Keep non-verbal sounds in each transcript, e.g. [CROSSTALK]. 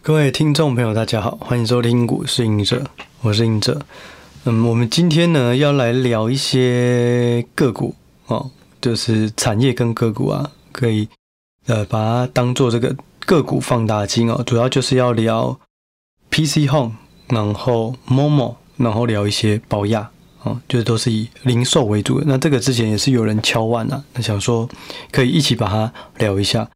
各位听众朋友，大家好，欢迎收听股市隐者，我是隐者。嗯，我们今天呢要来聊一些个股哦，就是产业跟个股啊，可以呃把它当做这个个股放大镜哦。主要就是要聊 PC Home，然后 Momo，然后聊一些宝雅哦，就是都是以零售为主的。那这个之前也是有人敲腕啊，那想说可以一起把它聊一下。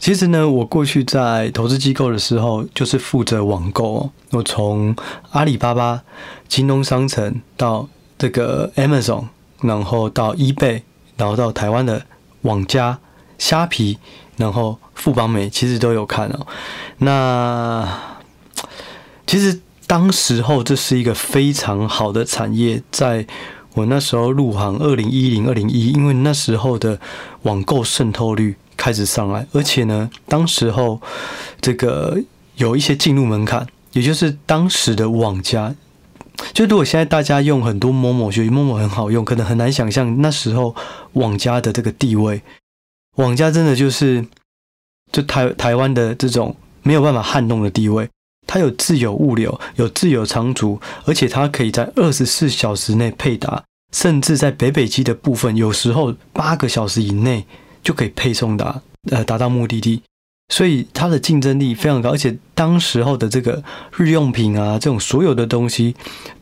其实呢，我过去在投资机构的时候，就是负责网购哦。我从阿里巴巴、京东商城到这个 Amazon，然后到 eBay，然后到台湾的网家、虾皮，然后富邦美，其实都有看哦。那其实当时候这是一个非常好的产业，在我那时候入行，二零一零、二零一，因为那时候的网购渗透率。开始上来，而且呢，当时候这个有一些进入门槛，也就是当时的网家，就如果现在大家用很多 Momo，觉得 Momo 很好用，可能很难想象那时候网家的这个地位。网家真的就是就台台湾的这种没有办法撼动的地位，它有自有物流，有自有仓储，而且它可以在二十四小时内配达，甚至在北北基的部分，有时候八个小时以内。就可以配送达呃达到目的地，所以它的竞争力非常高，而且当时候的这个日用品啊，这种所有的东西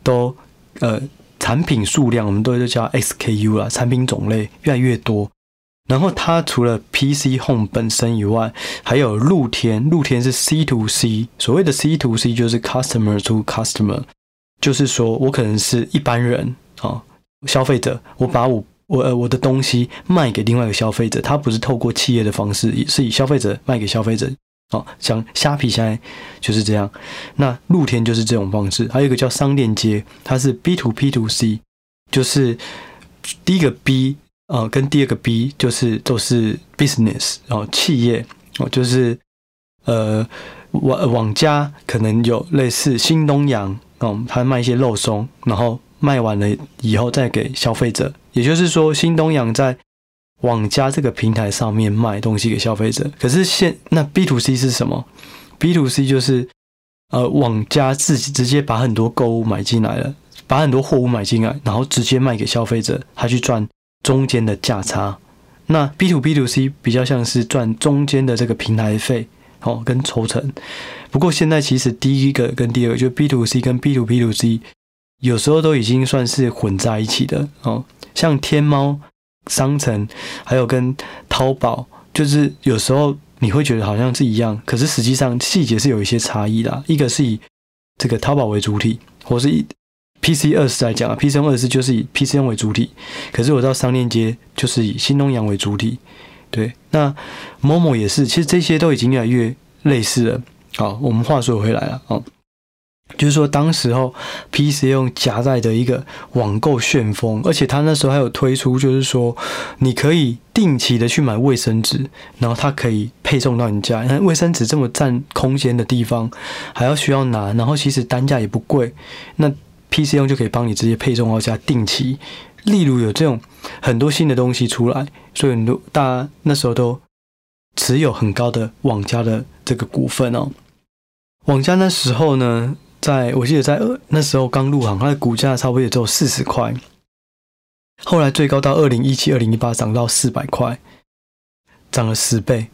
都呃产品数量我们都是叫 SKU 啦，产品种类越来越多。然后它除了 PC Home 本身以外，还有露天，露天是 C to C，所谓的 C to C 就是 Customer to Customer，就是说我可能是一般人啊，消费者，我把我。我呃，我的东西卖给另外一个消费者，他不是透过企业的方式，是以消费者卖给消费者。哦，像虾皮现在就是这样。那露天就是这种方式，还有一个叫商店街，它是 B to P to C，就是第一个 B 呃，跟第二个 B 就是都是 business 哦，企业哦，就是呃网网家可能有类似新东阳哦，他卖一些肉松，然后卖完了以后再给消费者。也就是说，新东阳在网加这个平台上面卖东西给消费者。可是现那 B to C 是什么？B to C 就是呃，网加自己直接把很多购物买进来了，把很多货物买进来，然后直接卖给消费者，他去赚中间的价差。那 B to B to C 比较像是赚中间的这个平台费哦，跟抽成。不过现在其实第一个跟第二个就 B to C 跟 B to B to C 有时候都已经算是混在一起的哦。像天猫商城，还有跟淘宝，就是有时候你会觉得好像是一样，可是实际上细节是有一些差异的。一个是以这个淘宝为主体，或是以 PC24 来讲啊，PC24 就是以 PC 为主体，可是我到商店街就是以新东阳为主体。对，那某某也是，其实这些都已经越来越类似了。好，我们话说回来了哦。就是说，当时候 PC 用夹带的一个网购旋风，而且他那时候还有推出，就是说你可以定期的去买卫生纸，然后它可以配送到你家。那卫生纸这么占空间的地方，还要需要拿，然后其实单价也不贵，那 PC 用就可以帮你直接配送到家，定期。例如有这种很多新的东西出来，所以很多大家那时候都持有很高的网家的这个股份哦。网家那时候呢，在我记得在二那时候刚入行，它的股价差不多也只有四十块，后来最高到二零一七、二零一八涨到四百块，涨了十倍，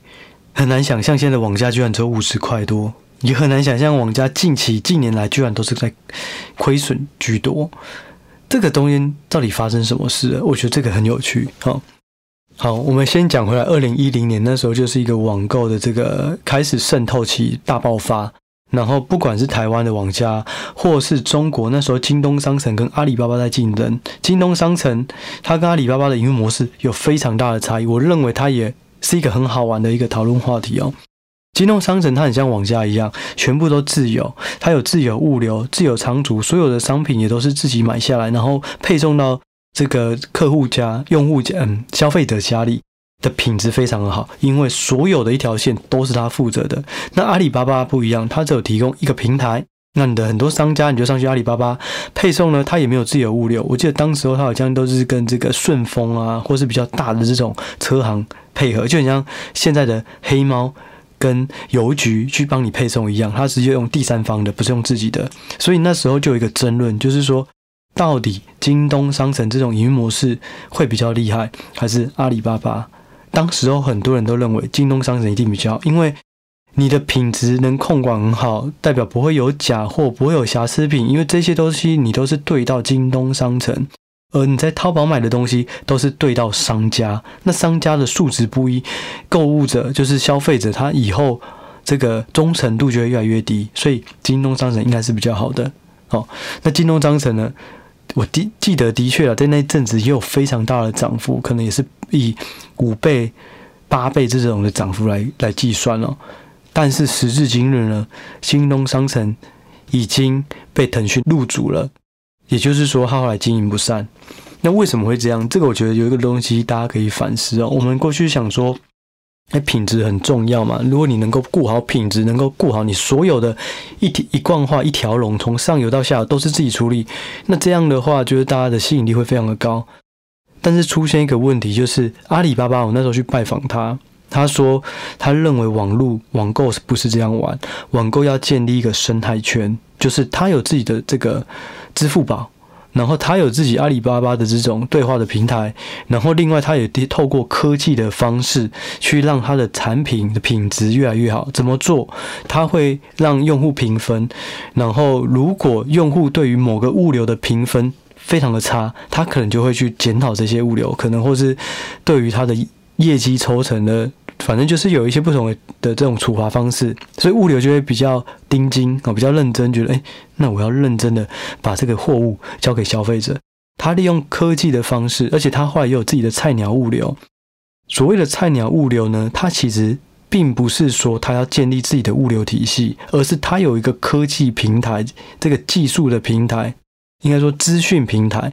很难想象现在的网价居然只有五十块多，也很难想象网价近期近年来居然都是在亏损居多，这个东西到底发生什么事了？我觉得这个很有趣。好，好，我们先讲回来，二零一零年那时候就是一个网购的这个开始渗透期大爆发。然后，不管是台湾的网家，或是中国，那时候京东商城跟阿里巴巴在竞争。京东商城它跟阿里巴巴的营运模式有非常大的差异，我认为它也是一个很好玩的一个讨论话题哦。京东商城它很像网家一样，全部都自有，它有自有物流、自有仓储，所有的商品也都是自己买下来，然后配送到这个客户家、用户家、嗯，消费者家里。的品质非常的好，因为所有的一条线都是他负责的。那阿里巴巴不一样，他只有提供一个平台，那你的很多商家你就上去阿里巴巴配送呢，他也没有自有物流。我记得当时候他好像都是跟这个顺丰啊，或是比较大的这种车行配合，就很像现在的黑猫跟邮局去帮你配送一样，他直接用第三方的，不是用自己的。所以那时候就有一个争论，就是说，到底京东商城这种营运模式会比较厉害，还是阿里巴巴？当时候很多人都认为京东商城一定比较好，因为你的品质能控管很好，代表不会有假货，不会有瑕疵品，因为这些东西你都是对到京东商城。而你在淘宝买的东西都是对到商家，那商家的素质不一，购物者就是消费者，他以后这个忠诚度就会越来越低，所以京东商城应该是比较好的。哦，那京东商城呢？我记记得的确啊，在那阵子也有非常大的涨幅，可能也是以五倍、八倍这种的涨幅来来计算了。但是时至今日呢，京东商城已经被腾讯入主了。也就是说，他后来经营不善。那为什么会这样？这个我觉得有一个东西大家可以反思哦。我们过去想说，哎，品质很重要嘛。如果你能够顾好品质，能够顾好你所有的一体一贯化一条龙，从上游到下游都是自己处理，那这样的话，就是大家的吸引力会非常的高。但是出现一个问题，就是阿里巴巴，我那时候去拜访他，他说他认为网络网购是不是这样玩？网购要建立一个生态圈，就是他有自己的这个。支付宝，然后他有自己阿里巴巴的这种对话的平台，然后另外他也透过科技的方式去让他的产品的品质越来越好。怎么做？他会让用户评分，然后如果用户对于某个物流的评分非常的差，他可能就会去检讨这些物流，可能或是对于他的业绩抽成的。反正就是有一些不同的的这种处罚方式，所以物流就会比较盯紧啊，比较认真，觉得诶，那我要认真的把这个货物交给消费者。他利用科技的方式，而且他后来也有自己的菜鸟物流。所谓的菜鸟物流呢，它其实并不是说他要建立自己的物流体系，而是他有一个科技平台，这个技术的平台，应该说资讯平台，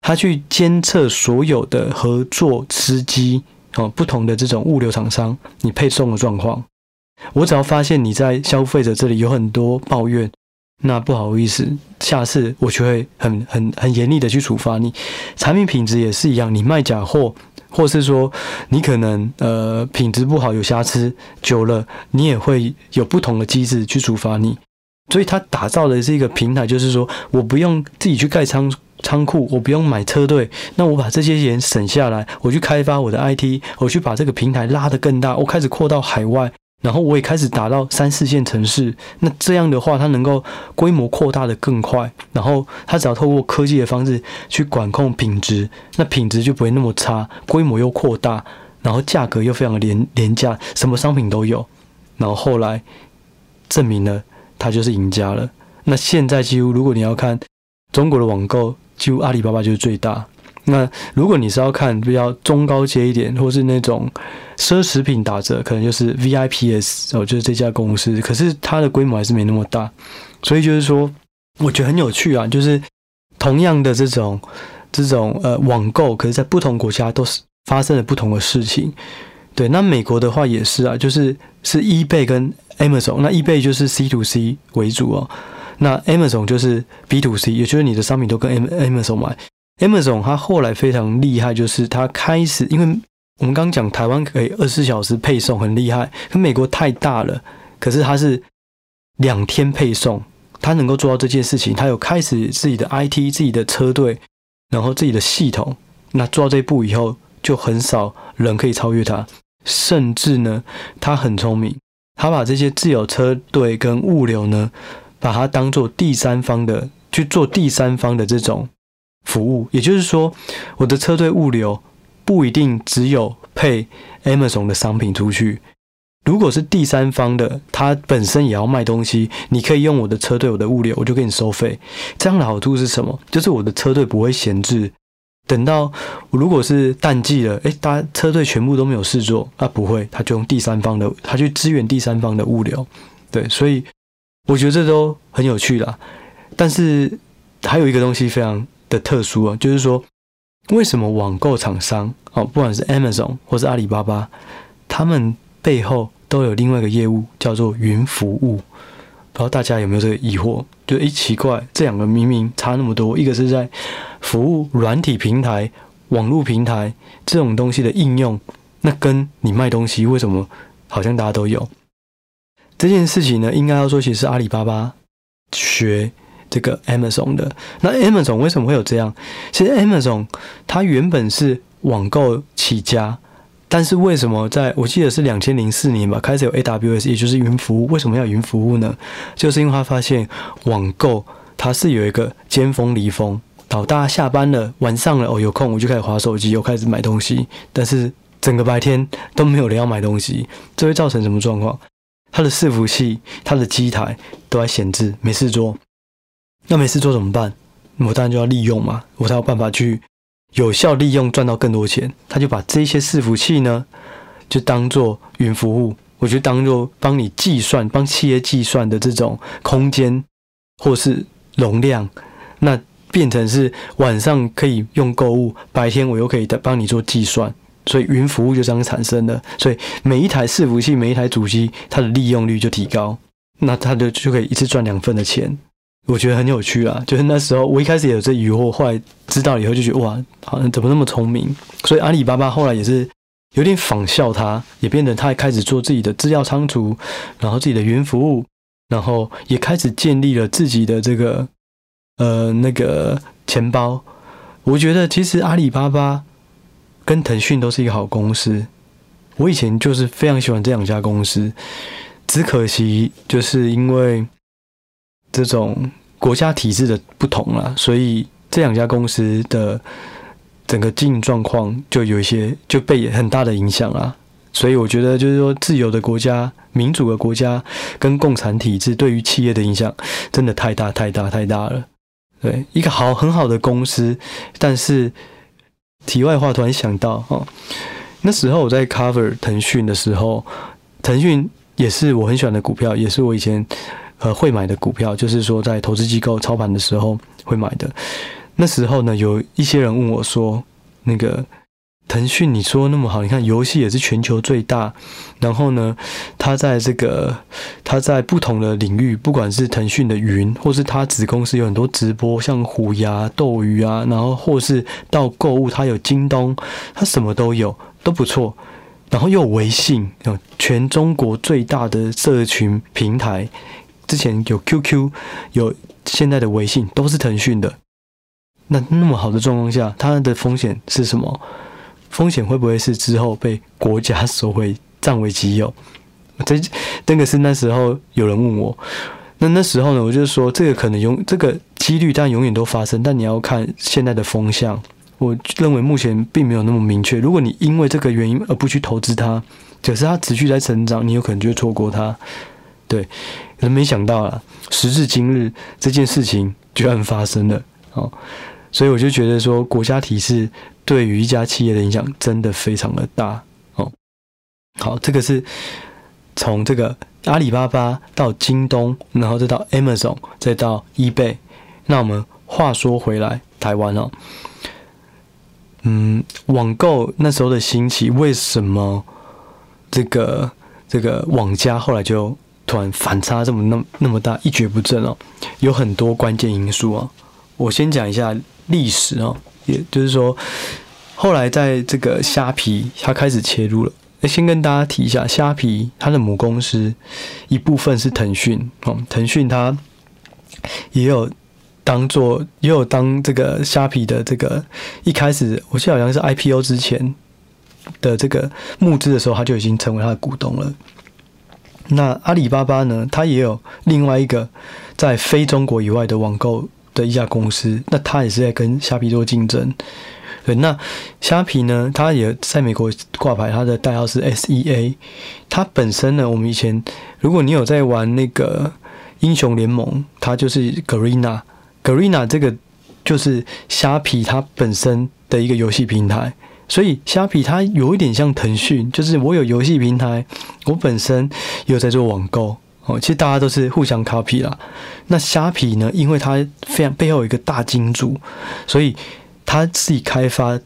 他去监测所有的合作司机。哦，不同的这种物流厂商，你配送的状况，我只要发现你在消费者这里有很多抱怨，那不好意思，下次我就会很很很严厉的去处罚你。产品品质也是一样，你卖假货，或是说你可能呃品质不好有瑕疵，久了你也会有不同的机制去处罚你。所以他打造的是一个平台，就是说我不用自己去盖仓。仓库，我不用买车队，那我把这些钱省下来，我去开发我的 IT，我去把这个平台拉得更大，我开始扩到海外，然后我也开始打到三四线城市。那这样的话，它能够规模扩大得更快，然后它只要透过科技的方式去管控品质，那品质就不会那么差，规模又扩大，然后价格又非常的廉廉价，什么商品都有。然后后来证明了，它就是赢家了。那现在几乎如果你要看中国的网购，就阿里巴巴就是最大。那如果你是要看比较中高阶一点，或是那种奢侈品打折，可能就是 VIPS 哦，就是这家公司。可是它的规模还是没那么大，所以就是说，我觉得很有趣啊。就是同样的这种这种呃网购，可是在不同国家都是发生了不同的事情。对，那美国的话也是啊，就是是 eBay 跟 Amazon，那 eBay 就是 C to C 为主哦。那 Amazon 就是 B to C，也就是你的商品都跟 Amazon 买。Amazon 它后来非常厉害，就是它开始，因为我们刚刚讲台湾可以二十四小时配送，很厉害。可美国太大了，可是它是两天配送，它能够做到这件事情。它有开始自己的 IT、自己的车队，然后自己的系统。那做到这一步以后，就很少人可以超越它。甚至呢，它很聪明，它把这些自有车队跟物流呢。把它当做第三方的去做第三方的这种服务，也就是说，我的车队物流不一定只有配 Amazon 的商品出去。如果是第三方的，它本身也要卖东西，你可以用我的车队，我的物流，我就给你收费。这样的好处是什么？就是我的车队不会闲置。等到如果是淡季了，诶，大家车队全部都没有事做，那不会，他就用第三方的，他去支援第三方的物流。对，所以。我觉得这都很有趣啦，但是还有一个东西非常的特殊啊，就是说，为什么网购厂商哦，不管是 Amazon 或是阿里巴巴，他们背后都有另外一个业务叫做云服务？不知道大家有没有这个疑惑？就一，奇怪，这两个明明差那么多，一个是在服务软体平台、网络平台这种东西的应用，那跟你卖东西为什么好像大家都有？这件事情呢，应该要说其实是阿里巴巴学这个 Amazon 的。那 Amazon 为什么会有这样？其实 Amazon 它原本是网购起家，但是为什么在我记得是两千零四年吧，开始有 AWS，也就是云服务。为什么要云服务呢？就是因为他发现网购它是有一个尖峰离峰，好，大家下班了，晚上了，哦，有空我就开始滑手机，又开始买东西，但是整个白天都没有人要买东西，这会造成什么状况？它的伺服器、它的机台都在闲置，没事做。那没事做怎么办？我当然就要利用嘛，我才有办法去有效利用，赚到更多钱。他就把这些伺服器呢，就当做云服务，我就当做帮你计算、帮企业计算的这种空间或是容量，那变成是晚上可以用购物，白天我又可以帮你做计算。所以云服务就这样产生了，所以每一台伺服器、每一台主机，它的利用率就提高，那它就就可以一次赚两份的钱。我觉得很有趣啊，就是那时候我一开始也有这疑惑，后来知道以后就觉得哇，好像怎么那么聪明？所以阿里巴巴后来也是有点仿效它，也变得它也开始做自己的资料仓储，然后自己的云服务，然后也开始建立了自己的这个呃那个钱包。我觉得其实阿里巴巴。跟腾讯都是一个好公司，我以前就是非常喜欢这两家公司，只可惜就是因为这种国家体制的不同啦，所以这两家公司的整个经营状况就有一些就被很大的影响啊。所以我觉得就是说，自由的国家、民主的国家跟共产体制对于企业的影响真的太大、太大、太大了。对，一个好很好的公司，但是。题外话，突然想到哦，那时候我在 cover 腾讯的时候，腾讯也是我很喜欢的股票，也是我以前呃会买的股票，就是说在投资机构操盘的时候会买的。那时候呢，有一些人问我说，那个。腾讯，你说那么好，你看游戏也是全球最大，然后呢，它在这个，它在不同的领域，不管是腾讯的云，或是它子公司有很多直播，像虎牙、斗鱼啊，然后或是到购物，它有京东，它什么都有，都不错。然后又有微信，全中国最大的社群平台，之前有 QQ，有现在的微信，都是腾讯的。那那么好的状况下，它的风险是什么？风险会不会是之后被国家收回占为己有？[LAUGHS] 这这个是那时候有人问我，那那时候呢，我就说这个可能永这个几率，但永远都发生，但你要看现在的风向。我认为目前并没有那么明确。如果你因为这个原因而不去投资它，可是它持续在成长，你有可能就会错过它。对，可是没想到啊，时至今日这件事情居然发生了哦。所以我就觉得说，国家体制对于一家企业的影响真的非常的大哦。好，这个是从这个阿里巴巴到京东，然后再到 Amazon，再到 eBay。那我们话说回来，台湾哦，嗯，网购那时候的兴起，为什么这个这个网家后来就突然反差这么那那么大，一蹶不振哦？有很多关键因素啊。我先讲一下。历史哦，也就是说，后来在这个虾皮，它开始切入了。先跟大家提一下，虾皮它的母公司一部分是腾讯哦，腾讯它也有当做，也有当这个虾皮的这个一开始，我记得好像是 IPO 之前的这个募资的时候，它就已经成为它的股东了。那阿里巴巴呢，它也有另外一个在非中国以外的网购。的一家公司，那他也是在跟虾皮做竞争。对，那虾皮呢，它也在美国挂牌，它的代号是 SEA。它本身呢，我们以前如果你有在玩那个英雄联盟，它就是 Garena。Garena 这个就是虾皮它本身的一个游戏平台，所以虾皮它有一点像腾讯，就是我有游戏平台，我本身有在做网购。哦，其实大家都是互相 copy 啦。那虾皮呢？因为它非常背后有一个大金主，所以它自己开发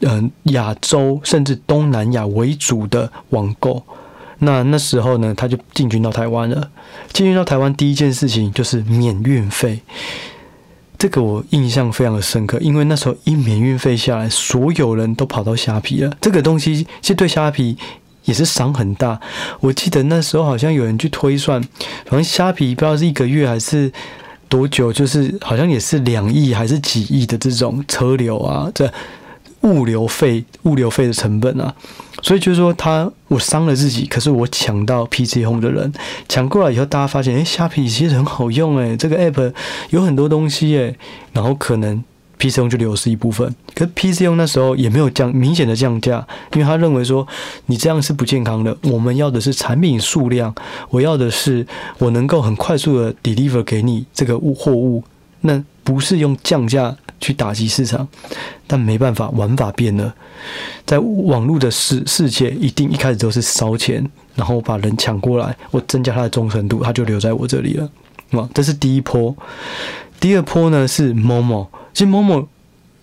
嗯亚洲甚至东南亚为主的网购。那那时候呢，他就进军到台湾了。进军到台湾第一件事情就是免运费，这个我印象非常的深刻，因为那时候一免运费下来，所有人都跑到虾皮了。这个东西其实对虾皮也是伤很大。我记得那时候好像有人去推算，反正虾皮不知道是一个月还是多久，就是好像也是两亿还是几亿的这种车流啊，这物流费、物流费的成本啊。所以就是说，他我伤了自己，可是我抢到 PC Home 的人抢过来以后，大家发现，哎，虾皮其实很好用，哎，这个 App 有很多东西，哎，然后可能 PC Home 就流失一部分。可是 PC Home 那时候也没有降明显的降价，因为他认为说你这样是不健康的。我们要的是产品数量，我要的是我能够很快速的 deliver 给你这个物货物，那不是用降价。去打击市场，但没办法，玩法变了。在网络的世世界，一定一开始都是烧钱，然后把人抢过来，我增加它的忠诚度，它就留在我这里了。哇，这是第一波。第二波呢是 Momo，其实 Momo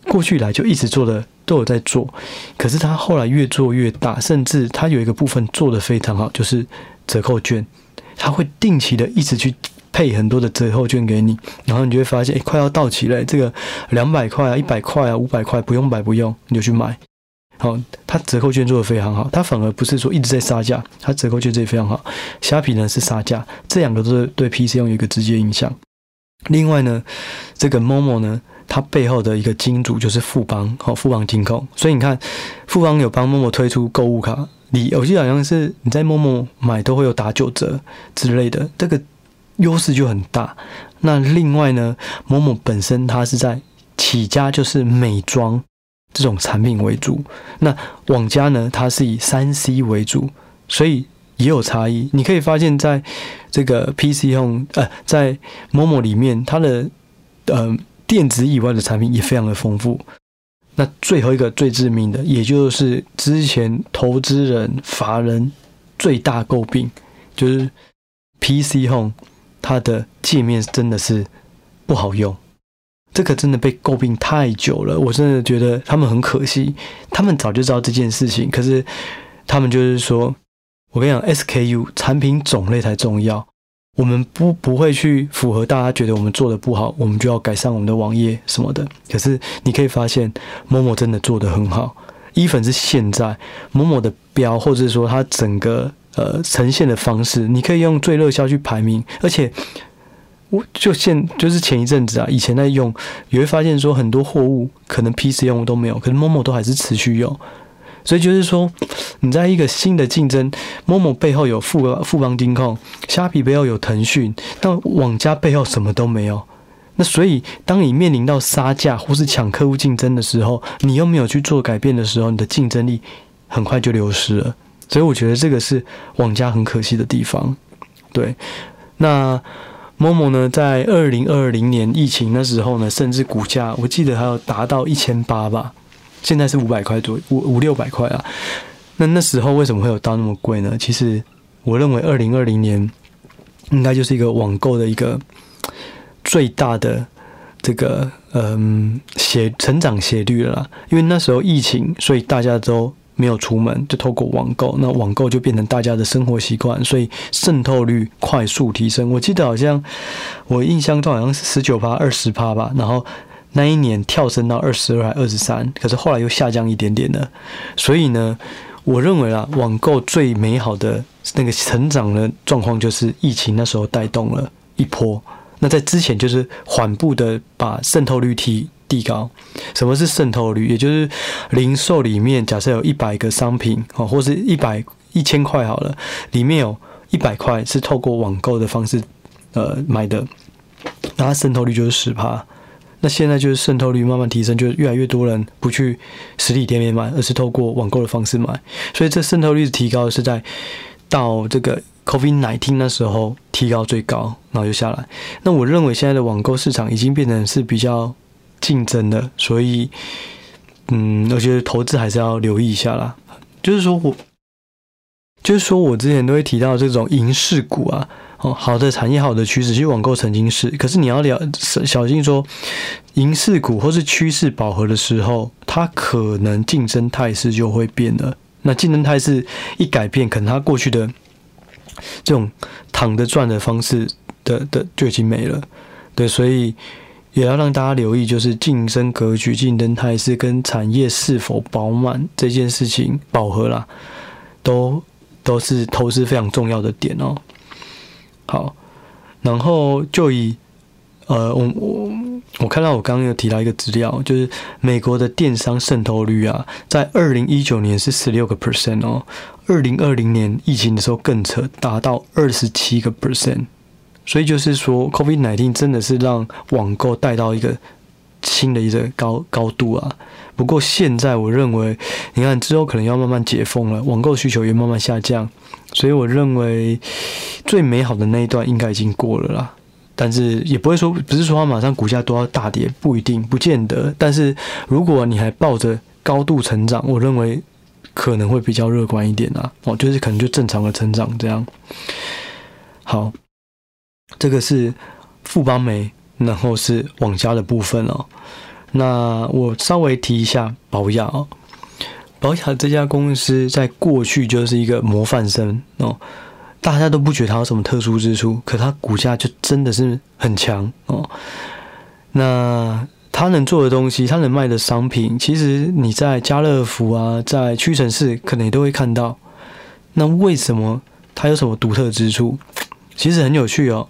过去以来就一直做的都有在做，可是它后来越做越大，甚至它有一个部分做得非常好，就是折扣券，它会定期的一直去。配很多的折扣券给你，然后你就会发现，哎，快要到期了，这个两百块啊、一百块啊、五百块，不用白不用，你就去买。好，它折扣券做得非常好，它反而不是说一直在杀价，它折扣券做得非常好。虾皮呢是杀价，这两个都是对 PC 用有一个直接影响。另外呢，这个 Momo 呢，它背后的一个金主就是富邦，好，富邦金控，所以你看，富邦有帮 Momo 推出购物卡，你我记得好像是你在 Momo 买都会有打九折之类的，这个。优势就很大。那另外呢，Momo 本身它是在起家就是美妆这种产品为主，那网家呢，它是以三 C 为主，所以也有差异。你可以发现，在这个 PC Home 呃，在 Momo 里面，它的呃电子以外的产品也非常的丰富。那最后一个最致命的，也就是之前投资人法人最大诟病，就是 PC Home。它的界面真的是不好用，这个真的被诟病太久了。我真的觉得他们很可惜，他们早就知道这件事情，可是他们就是说，我跟你讲，SKU 产品种类才重要。我们不不会去符合大家觉得我们做的不好，我们就要改善我们的网页什么的。可是你可以发现，Momo 真的做得很好。even 是现在 Momo 的标，或者说它整个。呃，呈现的方式，你可以用最热销去排名，而且我就现就是前一阵子啊，以前在用，你会发现说很多货物可能 PC 用都没有，可是 Momo 都还是持续用，所以就是说你在一个新的竞争，Momo 背后有富富邦金控，虾皮背后有腾讯，但网家背后什么都没有，那所以当你面临到杀价或是抢客户竞争的时候，你又没有去做改变的时候，你的竞争力很快就流失了。所以我觉得这个是网家很可惜的地方，对。那 Momo 呢，在二零二零年疫情那时候呢，甚至股价我记得还有达到一千八吧，现在是五百块左右，五五六百块啊。那那时候为什么会有到那么贵呢？其实我认为二零二零年应该就是一个网购的一个最大的这个嗯斜成长斜率了啦，因为那时候疫情，所以大家都。没有出门，就透过网购，那网购就变成大家的生活习惯，所以渗透率快速提升。我记得好像我印象中好像是十九趴、二十趴吧，然后那一年跳升到二十二还二十三，可是后来又下降一点点了。所以呢，我认为啊，网购最美好的那个成长的状况就是疫情那时候带动了一波。那在之前就是缓步的把渗透率提。递高，什么是渗透率？也就是零售里面，假设有一百个商品哦，或是一百一千块好了，里面有一百块是透过网购的方式呃买的，那它渗透率就是十趴。那现在就是渗透率慢慢提升，就越来越多人不去实体店面买，而是透过网购的方式买。所以这渗透率提高是在到这个 COVID-19 那时候提高最高，然后就下来。那我认为现在的网购市场已经变成是比较。竞争的，所以，嗯，我觉得投资还是要留意一下啦。就是说我，就是说我之前都会提到这种银饰股啊，哦，好的产业，好的趋势，其实网购曾经是，可是你要了小心说，银饰股或是趋势饱和的时候，它可能竞争态势就会变了。那竞争态势一改变，可能它过去的这种躺着赚的方式的的就已经没了。对，所以。也要让大家留意，就是竞争格局、竞争态势跟产业是否饱满这件事情饱和啦，都都是投资非常重要的点哦。好，然后就以呃，我我我看到我刚刚有提到一个资料，就是美国的电商渗透率啊，在二零一九年是十六个 percent 哦，二零二零年疫情的时候更扯，达到二十七个 percent。所以就是说，COVID-19 真的是让网购带到一个新的一个高高度啊。不过现在我认为，你看之后可能要慢慢解封了，网购需求也慢慢下降，所以我认为最美好的那一段应该已经过了啦。但是也不会说，不是说它马上股价都要大跌，不一定，不见得。但是如果你还抱着高度成长，我认为可能会比较乐观一点啊。哦，就是可能就正常的成长这样。好，这个是富邦媒，然后是网家的部分哦。那我稍微提一下保养哦，宝雅这家公司在过去就是一个模范生哦，大家都不觉得它有什么特殊之处，可它股价就真的是很强哦。那它能做的东西，它能卖的商品，其实你在家乐福啊，在屈臣氏可能也都会看到。那为什么它有什么独特之处？其实很有趣哦，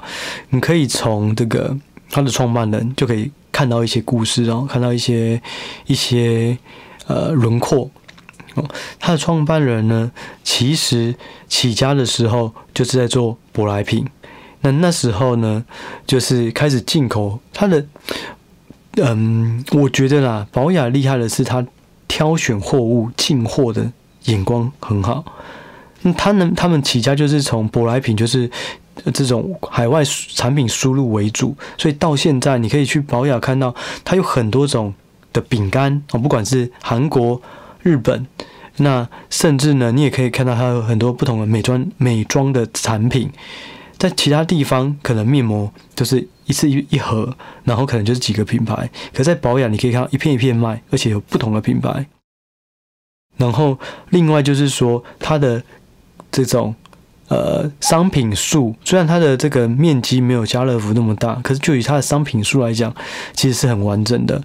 你可以从这个它的创办人就可以。看到一些故事哦，看到一些一些呃轮廓哦。他的创办人呢，其实起家的时候就是在做舶来品。那那时候呢，就是开始进口。他的嗯，我觉得啦，保雅厉害的是他挑选货物进货的眼光很好。那他能，他们起家就是从舶来品，就是。这种海外产品输入为主，所以到现在你可以去保雅看到它有很多种的饼干哦，不管是韩国、日本，那甚至呢，你也可以看到它有很多不同的美妆美妆的产品。在其他地方，可能面膜就是一次一一盒，然后可能就是几个品牌。可在保养，你可以看到一片一片卖，而且有不同的品牌。然后另外就是说，它的这种。呃，商品数虽然它的这个面积没有家乐福那么大，可是就以它的商品数来讲，其实是很完整的。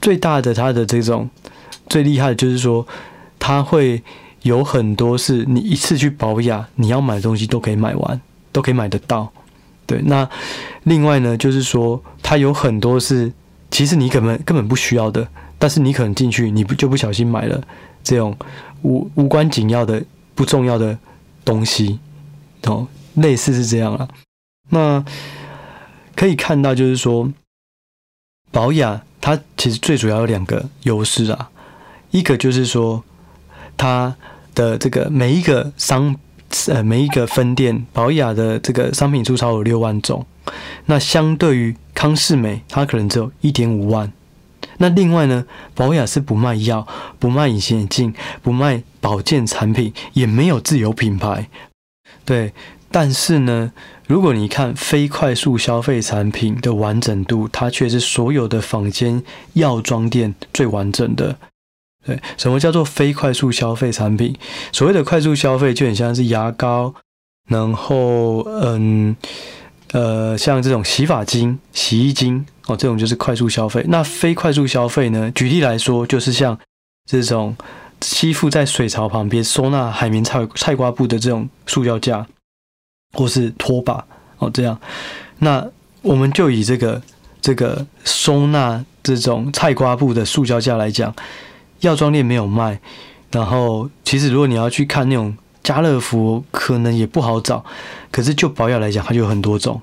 最大的它的这种最厉害的就是说，它会有很多是你一次去保养，你要买的东西都可以买完，都可以买得到。对，那另外呢，就是说它有很多是其实你根本根本不需要的，但是你可能进去，你不就不小心买了这种无无关紧要的不重要的东西。哦，类似是这样啊。那可以看到，就是说，保养它其实最主要有两个优势啊。一个就是说，它的这个每一个商呃每一个分店，宝雅的这个商品数超有六万种。那相对于康是美，它可能只有一点五万。那另外呢，宝雅是不卖药、不卖隐形眼镜、不卖保健产品，也没有自有品牌。对，但是呢，如果你看非快速消费产品的完整度，它却是所有的坊间药妆店最完整的。对，什么叫做非快速消费产品？所谓的快速消费，就很像是牙膏，然后嗯呃，像这种洗发精、洗衣精哦，这种就是快速消费。那非快速消费呢？举例来说，就是像这种。吸附在水槽旁边收纳海绵菜菜瓜布的这种塑胶架，或是拖把哦，这样，那我们就以这个这个收纳这种菜瓜布的塑胶架来讲，药妆店没有卖，然后其实如果你要去看那种家乐福，可能也不好找，可是就宝雅来讲，它就有很多种。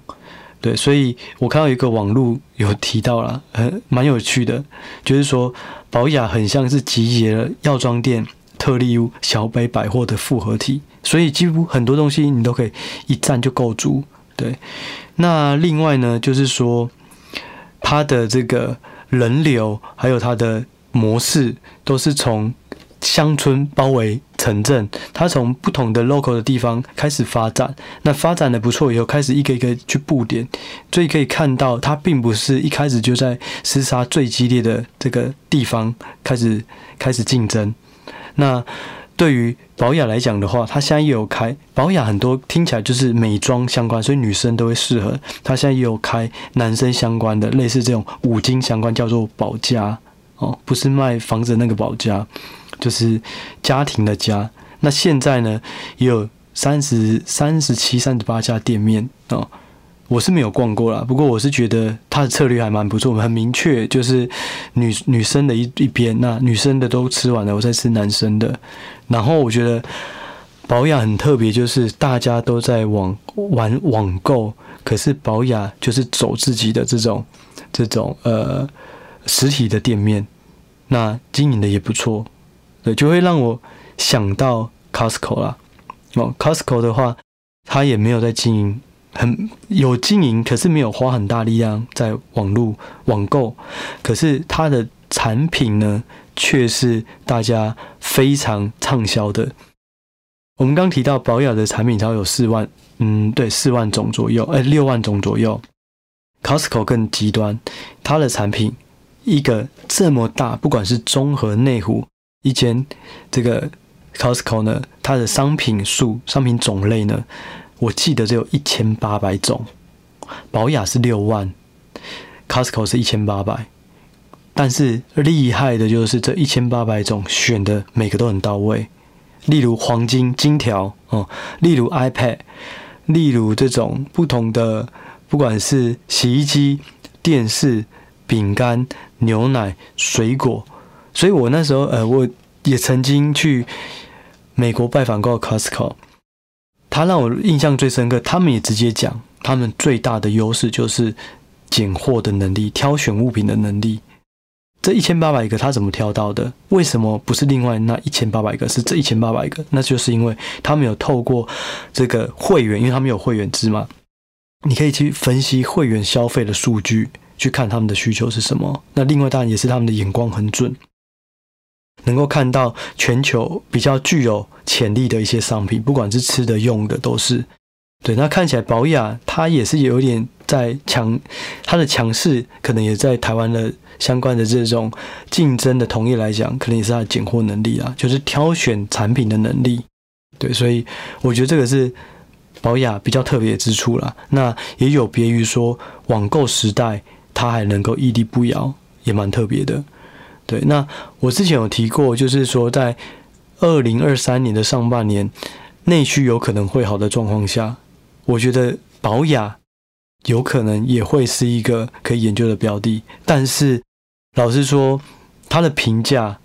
对，所以我看到一个网络有提到了，很 [LAUGHS] 蛮有趣的，就是说宝雅很像是集结了药妆店、特力屋、小北百货的复合体，所以几乎很多东西你都可以一站就购足。对，那另外呢，就是说它的这个人流还有它的模式都是从。乡村包围城镇，它从不同的 local 的地方开始发展，那发展的不错以后，开始一个一个去布点，所以可以看到，它并不是一开始就在厮杀最激烈的这个地方开始开始竞争。那对于宝雅来讲的话，它现在也有开宝雅，很多听起来就是美妆相关，所以女生都会适合。它现在也有开男生相关的，类似这种五金相关，叫做宝家哦，不是卖房子那个宝家。就是家庭的家，那现在呢也有三十三十七、三十八家店面哦。我是没有逛过啦，不过我是觉得他的策略还蛮不错，很明确，就是女女生的一一边，那女生的都吃完了，我再吃男生的。然后我觉得保养很特别，就是大家都在网玩网购，可是保养就是走自己的这种这种呃实体的店面，那经营的也不错，对，就会让我想到 Costco 啦。哦，Costco 的话，它也没有在经营。很有经营，可是没有花很大力量在网络网购，可是它的产品呢，却是大家非常畅销的。我们刚提到宝雅的产品，它有四万，嗯，对，四万种左右，哎，六万种左右。Costco 更极端，它的产品一个这么大，不管是中和内湖一间这个 Costco 呢，它的商品数、商品种类呢。我记得只有一千八百种，保雅是六万，Costco 是一千八百，但是厉害的就是这一千八百种选的每个都很到位，例如黄金金条哦，例如 iPad，例如这种不同的，不管是洗衣机、电视、饼干、牛奶、水果，所以我那时候呃，我也曾经去美国拜访过 Costco。他让我印象最深刻，他们也直接讲，他们最大的优势就是拣货的能力、挑选物品的能力。这一千八百个他怎么挑到的？为什么不是另外那一千八百个？是这一千八百个？那就是因为他们有透过这个会员，因为他们有会员制嘛，你可以去分析会员消费的数据，去看他们的需求是什么。那另外当然也是他们的眼光很准。能够看到全球比较具有潜力的一些商品，不管是吃的、用的，都是对。那看起来宝雅它也是有点在强，它的强势可能也在台湾的相关的这种竞争的同业来讲，可能也是它的拣货能力啊，就是挑选产品的能力。对，所以我觉得这个是宝雅比较特别之处啦。那也有别于说网购时代，它还能够屹立不摇，也蛮特别的。对，那我之前有提过，就是说在二零二三年的上半年，内需有可能会好的状况下，我觉得保雅有可能也会是一个可以研究的标的。但是老实说，它的评价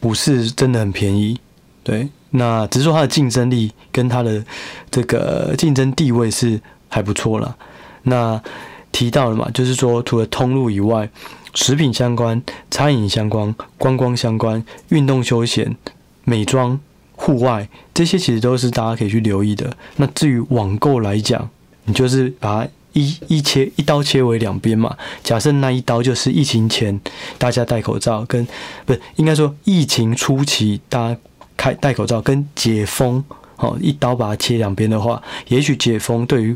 不是真的很便宜。对，那只是说它的竞争力跟它的这个竞争地位是还不错了。那提到了嘛，就是说除了通路以外。食品相关、餐饮相关、观光相关、运动休闲、美妆、户外，这些其实都是大家可以去留意的。那至于网购来讲，你就是把它一一切一刀切为两边嘛。假设那一刀就是疫情前大家戴口罩，跟不是应该说疫情初期大家开戴口罩跟解封，哦，一刀把它切两边的话，也许解封对于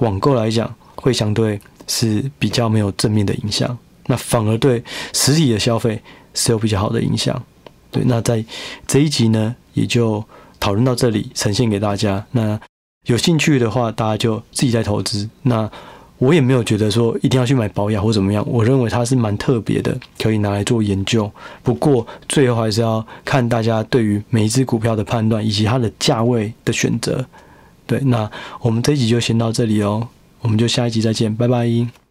网购来讲会相对是比较没有正面的影响。那反而对实体的消费是有比较好的影响，对。那在这一集呢，也就讨论到这里，呈现给大家。那有兴趣的话，大家就自己在投资。那我也没有觉得说一定要去买保养或怎么样，我认为它是蛮特别的，可以拿来做研究。不过最后还是要看大家对于每一只股票的判断，以及它的价位的选择。对，那我们这一集就先到这里哦，我们就下一集再见，拜拜。